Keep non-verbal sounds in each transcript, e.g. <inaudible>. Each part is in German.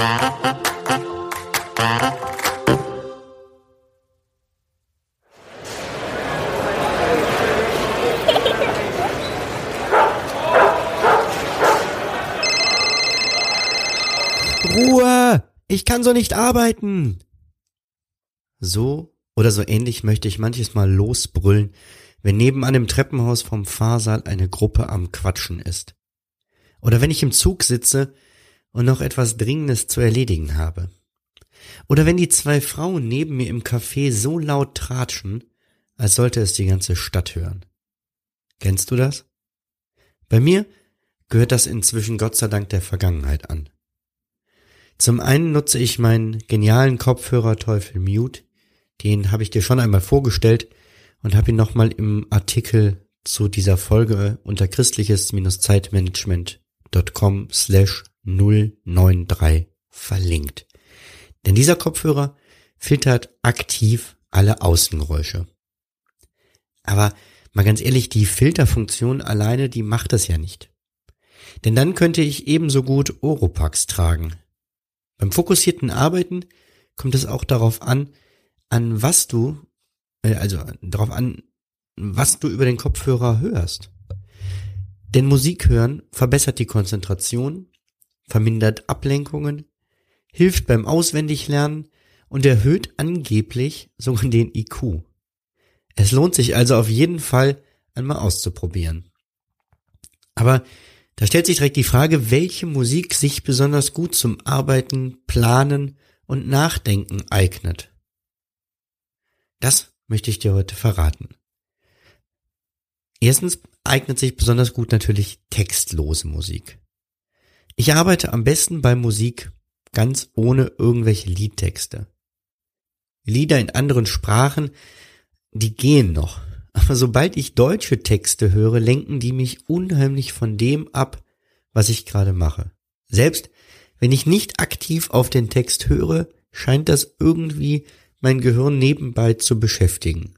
Ruhe! Ich kann so nicht arbeiten! So oder so ähnlich möchte ich manches Mal losbrüllen, wenn nebenan im Treppenhaus vom Fahrsaal eine Gruppe am Quatschen ist. Oder wenn ich im Zug sitze und noch etwas Dringendes zu erledigen habe. Oder wenn die zwei Frauen neben mir im Café so laut tratschen, als sollte es die ganze Stadt hören. Kennst du das? Bei mir gehört das inzwischen Gott sei Dank der Vergangenheit an. Zum einen nutze ich meinen genialen Kopfhörer Teufel Mute, den habe ich dir schon einmal vorgestellt und habe ihn nochmal im Artikel zu dieser Folge unter christliches-zeitmanagement.com slash 093 verlinkt. Denn dieser Kopfhörer filtert aktiv alle Außengeräusche. Aber mal ganz ehrlich, die Filterfunktion alleine, die macht das ja nicht. Denn dann könnte ich ebenso gut Oropax tragen. Beim fokussierten Arbeiten kommt es auch darauf an, an was du, äh, also darauf an, was du über den Kopfhörer hörst. Denn Musik hören verbessert die Konzentration, vermindert Ablenkungen, hilft beim Auswendiglernen und erhöht angeblich sogar den IQ. Es lohnt sich also auf jeden Fall einmal auszuprobieren. Aber da stellt sich direkt die Frage, welche Musik sich besonders gut zum Arbeiten, Planen und Nachdenken eignet. Das möchte ich dir heute verraten. Erstens eignet sich besonders gut natürlich textlose Musik. Ich arbeite am besten bei Musik ganz ohne irgendwelche Liedtexte. Lieder in anderen Sprachen, die gehen noch. Aber sobald ich deutsche Texte höre, lenken die mich unheimlich von dem ab, was ich gerade mache. Selbst wenn ich nicht aktiv auf den Text höre, scheint das irgendwie mein Gehirn nebenbei zu beschäftigen.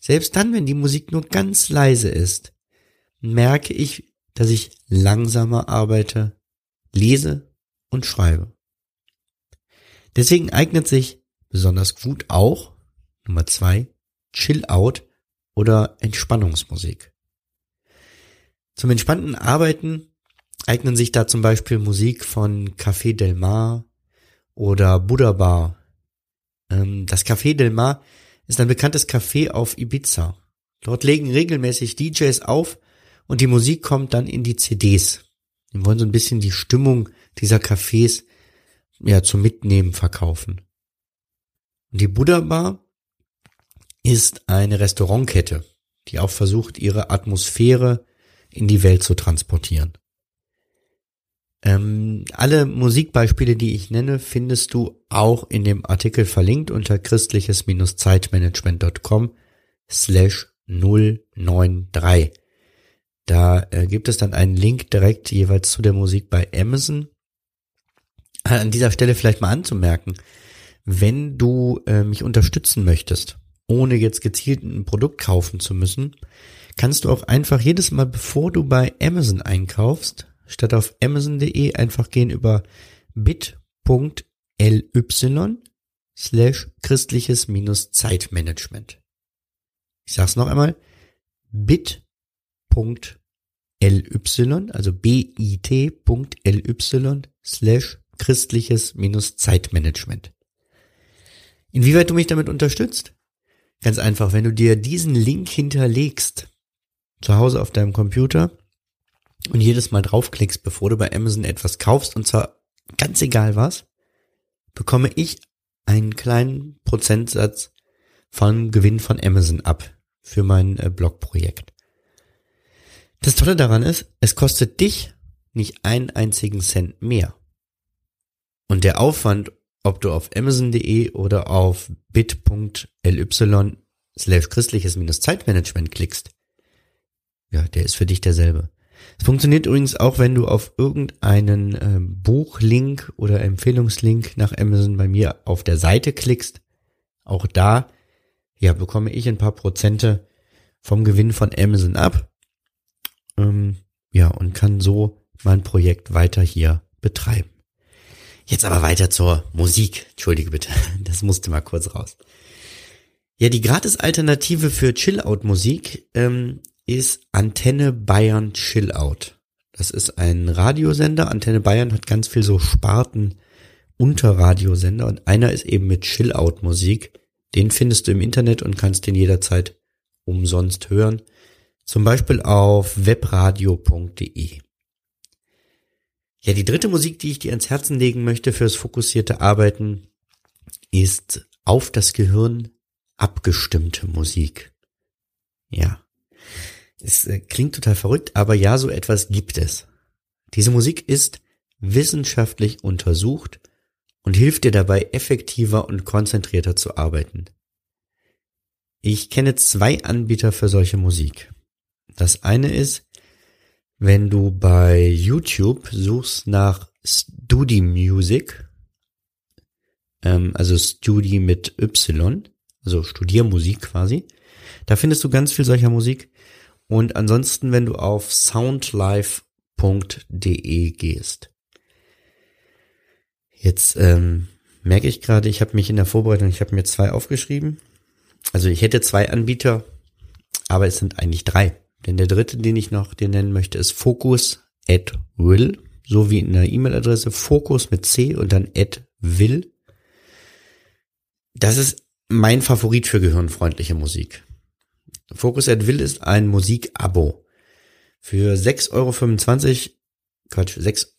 Selbst dann, wenn die Musik nur ganz leise ist, merke ich, dass ich langsamer arbeite, lese und schreibe. Deswegen eignet sich besonders gut auch, Nummer zwei, Chill-Out oder Entspannungsmusik. Zum entspannten Arbeiten eignen sich da zum Beispiel Musik von Café Del Mar oder Buddha Bar ähm, das Café Del Mar ist ein bekanntes Café auf Ibiza. Dort legen regelmäßig DJs auf und die Musik kommt dann in die CDs. Wir wollen so ein bisschen die Stimmung dieser Cafés ja zum Mitnehmen verkaufen. Und die Buddha Bar ist eine Restaurantkette, die auch versucht, ihre Atmosphäre in die Welt zu transportieren. Ähm, alle Musikbeispiele, die ich nenne, findest du auch in dem Artikel verlinkt unter christliches-zeitmanagement.com slash 093. Da äh, gibt es dann einen Link direkt jeweils zu der Musik bei Amazon. An dieser Stelle vielleicht mal anzumerken, wenn du äh, mich unterstützen möchtest, ohne jetzt gezielt ein Produkt kaufen zu müssen, kannst du auch einfach jedes Mal, bevor du bei Amazon einkaufst, statt auf amazon.de einfach gehen über bit.ly slash christliches minus Zeitmanagement. Ich sag's noch einmal, bit.ly, also bit.ly slash christliches minus Zeitmanagement. Inwieweit du mich damit unterstützt? Ganz einfach, wenn du dir diesen Link hinterlegst, zu Hause auf deinem Computer, und jedes Mal draufklickst, bevor du bei Amazon etwas kaufst, und zwar ganz egal was, bekomme ich einen kleinen Prozentsatz vom Gewinn von Amazon ab für mein äh, Blogprojekt. Das Tolle daran ist, es kostet dich nicht einen einzigen Cent mehr. Und der Aufwand, ob du auf amazon.de oder auf bit.ly slash christliches Zeitmanagement klickst, ja, der ist für dich derselbe. Es funktioniert übrigens auch, wenn du auf irgendeinen äh, Buchlink oder Empfehlungslink nach Amazon bei mir auf der Seite klickst. Auch da, ja, bekomme ich ein paar Prozente vom Gewinn von Amazon ab. Ähm, ja, und kann so mein Projekt weiter hier betreiben. Jetzt aber weiter zur Musik. Entschuldige bitte, <laughs> das musste mal kurz raus. Ja, die Gratis-Alternative für Chill-Out-Musik ähm, ist Antenne Bayern Chill-Out. Das ist ein Radiosender. Antenne Bayern hat ganz viel so Sparten Unterradiosender und einer ist eben mit Chill-Out-Musik. Den findest du im Internet und kannst den jederzeit umsonst hören. Zum Beispiel auf webradio.de. Ja, die dritte Musik, die ich dir ans Herzen legen möchte fürs fokussierte Arbeiten, ist auf das Gehirn abgestimmte Musik. Ja. Es äh, klingt total verrückt, aber ja, so etwas gibt es. Diese Musik ist wissenschaftlich untersucht und hilft dir dabei, effektiver und konzentrierter zu arbeiten. Ich kenne zwei Anbieter für solche Musik. Das eine ist wenn du bei YouTube suchst nach Studi Music, ähm, also Studi mit Y, also Studiermusik quasi, da findest du ganz viel solcher Musik. Und ansonsten, wenn du auf soundlife.de gehst. Jetzt ähm, merke ich gerade, ich habe mich in der Vorbereitung, ich habe mir zwei aufgeschrieben. Also ich hätte zwei Anbieter, aber es sind eigentlich drei. Denn der dritte, den ich noch dir nennen möchte, ist Focus at will, so wie in der E-Mail-Adresse Focus mit C und dann at will. Das ist mein Favorit für gehirnfreundliche Musik. Focus at will ist ein Musikabo. Für 6,25 Euro, Quatsch, 6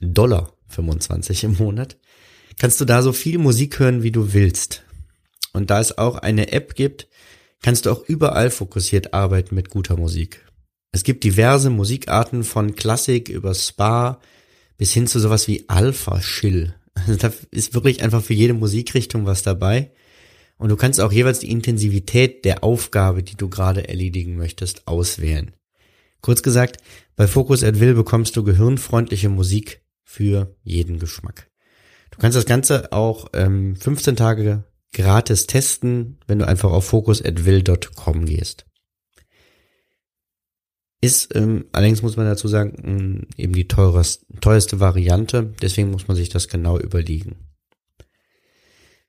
Dollar 25 im Monat, kannst du da so viel Musik hören, wie du willst. Und da es auch eine App gibt, kannst du auch überall fokussiert arbeiten mit guter Musik. Es gibt diverse Musikarten von Klassik über Spa bis hin zu sowas wie Alpha Chill. Also da ist wirklich einfach für jede Musikrichtung was dabei. Und du kannst auch jeweils die Intensivität der Aufgabe, die du gerade erledigen möchtest, auswählen. Kurz gesagt, bei Focus at Will bekommst du gehirnfreundliche Musik für jeden Geschmack. Du kannst das Ganze auch ähm, 15 Tage gratis testen, wenn du einfach auf focus.will.com gehst. Ist ähm, allerdings muss man dazu sagen, ähm, eben die teures, teuerste Variante, deswegen muss man sich das genau überlegen.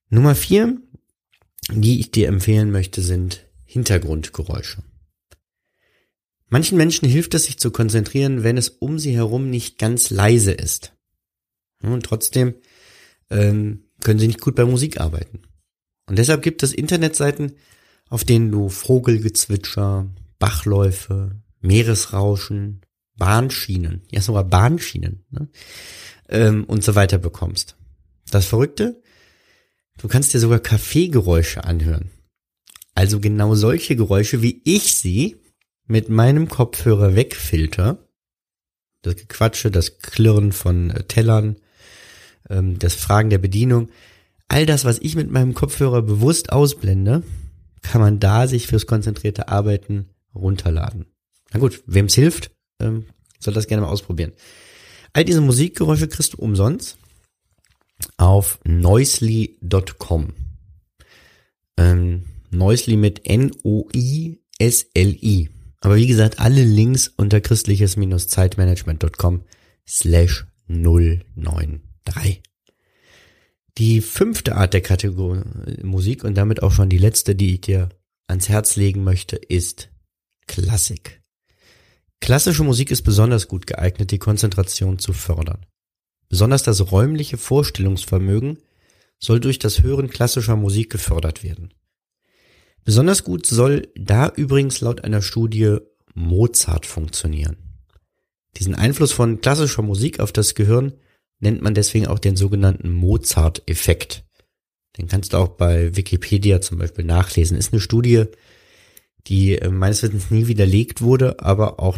Nummer vier, die ich dir empfehlen möchte, sind Hintergrundgeräusche. Manchen Menschen hilft es, sich zu konzentrieren, wenn es um sie herum nicht ganz leise ist. Und trotzdem ähm, können sie nicht gut bei Musik arbeiten. Und deshalb gibt es Internetseiten, auf denen du Vogelgezwitscher, Bachläufe, Meeresrauschen, Bahnschienen, ja sogar Bahnschienen ne, ähm, und so weiter bekommst. Das Verrückte, du kannst dir sogar Kaffeegeräusche anhören. Also genau solche Geräusche, wie ich sie mit meinem Kopfhörer wegfilter. Das Gequatsche, das Klirren von äh, Tellern, ähm, das Fragen der Bedienung, all das, was ich mit meinem Kopfhörer bewusst ausblende, kann man da sich fürs konzentrierte Arbeiten runterladen. Na gut, wem's hilft, ähm, soll das gerne mal ausprobieren. All diese Musikgeräusche kriegst du umsonst auf noisely.com. Ähm, Noisely mit N-O-I-S-L-I. Aber wie gesagt, alle Links unter christliches-zeitmanagement.com slash 093. Die fünfte Art der Kategorie Musik und damit auch schon die letzte, die ich dir ans Herz legen möchte, ist Klassik. Klassische Musik ist besonders gut geeignet, die Konzentration zu fördern. Besonders das räumliche Vorstellungsvermögen soll durch das Hören klassischer Musik gefördert werden. Besonders gut soll da übrigens laut einer Studie Mozart funktionieren. Diesen Einfluss von klassischer Musik auf das Gehirn nennt man deswegen auch den sogenannten Mozart-Effekt. Den kannst du auch bei Wikipedia zum Beispiel nachlesen. Ist eine Studie, die äh, meines Wissens nie widerlegt wurde, aber auch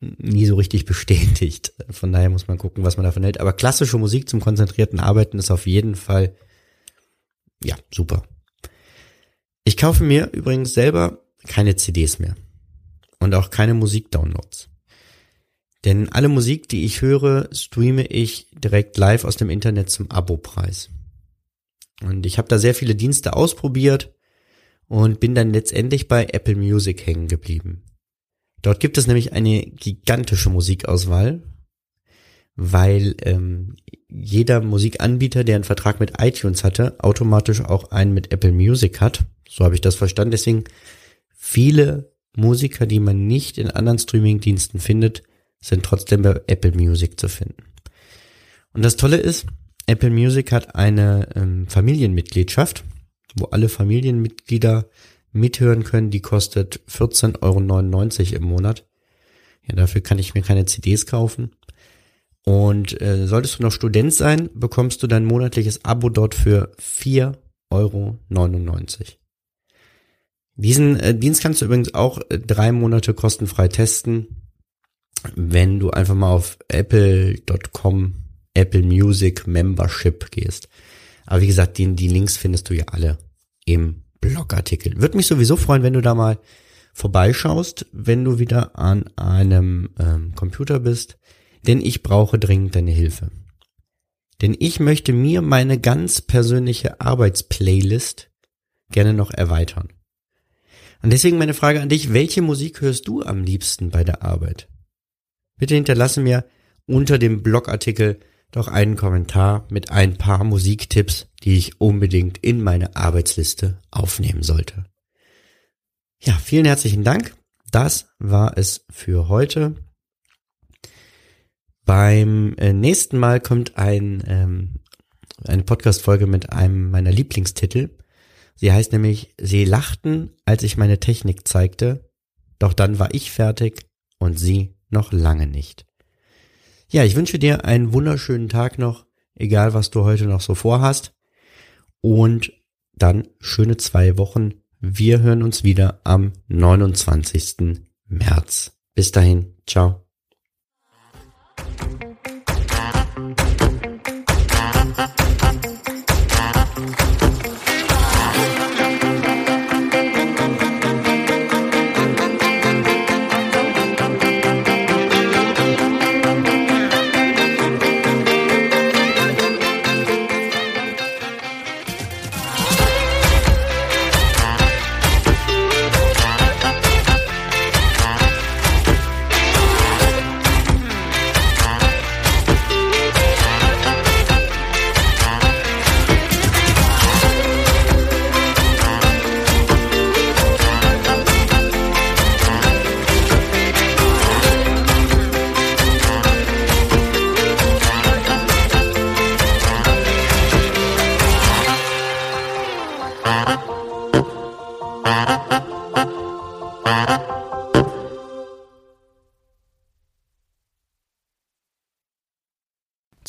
nie so richtig <laughs> bestätigt. Von daher muss man gucken, was man davon hält. Aber klassische Musik zum konzentrierten Arbeiten ist auf jeden Fall, ja, super. Ich kaufe mir übrigens selber keine CDs mehr. Und auch keine Musikdownloads. Denn alle Musik, die ich höre, streame ich direkt live aus dem Internet zum Abo-Preis. Und ich habe da sehr viele Dienste ausprobiert und bin dann letztendlich bei Apple Music hängen geblieben. Dort gibt es nämlich eine gigantische Musikauswahl, weil ähm, jeder Musikanbieter, der einen Vertrag mit iTunes hatte, automatisch auch einen mit Apple Music hat. So habe ich das verstanden. Deswegen viele Musiker, die man nicht in anderen Streamingdiensten findet, sind trotzdem bei Apple Music zu finden. Und das Tolle ist, Apple Music hat eine ähm, Familienmitgliedschaft, wo alle Familienmitglieder mithören können. Die kostet 14,99 Euro im Monat. Ja, dafür kann ich mir keine CDs kaufen. Und äh, solltest du noch Student sein, bekommst du dein monatliches Abo dort für 4,99 Euro. Diesen äh, Dienst kannst du übrigens auch äh, drei Monate kostenfrei testen, wenn du einfach mal auf apple.com Apple Music Membership gehst. Aber wie gesagt, die, die Links findest du ja alle im Blogartikel. Würde mich sowieso freuen, wenn du da mal vorbeischaust, wenn du wieder an einem ähm, Computer bist, denn ich brauche dringend deine Hilfe. Denn ich möchte mir meine ganz persönliche Arbeitsplaylist gerne noch erweitern. Und deswegen meine Frage an dich, welche Musik hörst du am liebsten bei der Arbeit? Bitte hinterlasse mir unter dem Blogartikel doch einen Kommentar mit ein paar Musiktipps, die ich unbedingt in meine Arbeitsliste aufnehmen sollte. Ja, vielen herzlichen Dank. Das war es für heute. Beim äh, nächsten Mal kommt ein, ähm, eine Podcast-Folge mit einem meiner Lieblingstitel. Sie heißt nämlich Sie lachten, als ich meine Technik zeigte, doch dann war ich fertig und Sie noch lange nicht. Ja, ich wünsche dir einen wunderschönen Tag noch, egal was du heute noch so vorhast. Und dann schöne zwei Wochen. Wir hören uns wieder am 29. März. Bis dahin, ciao.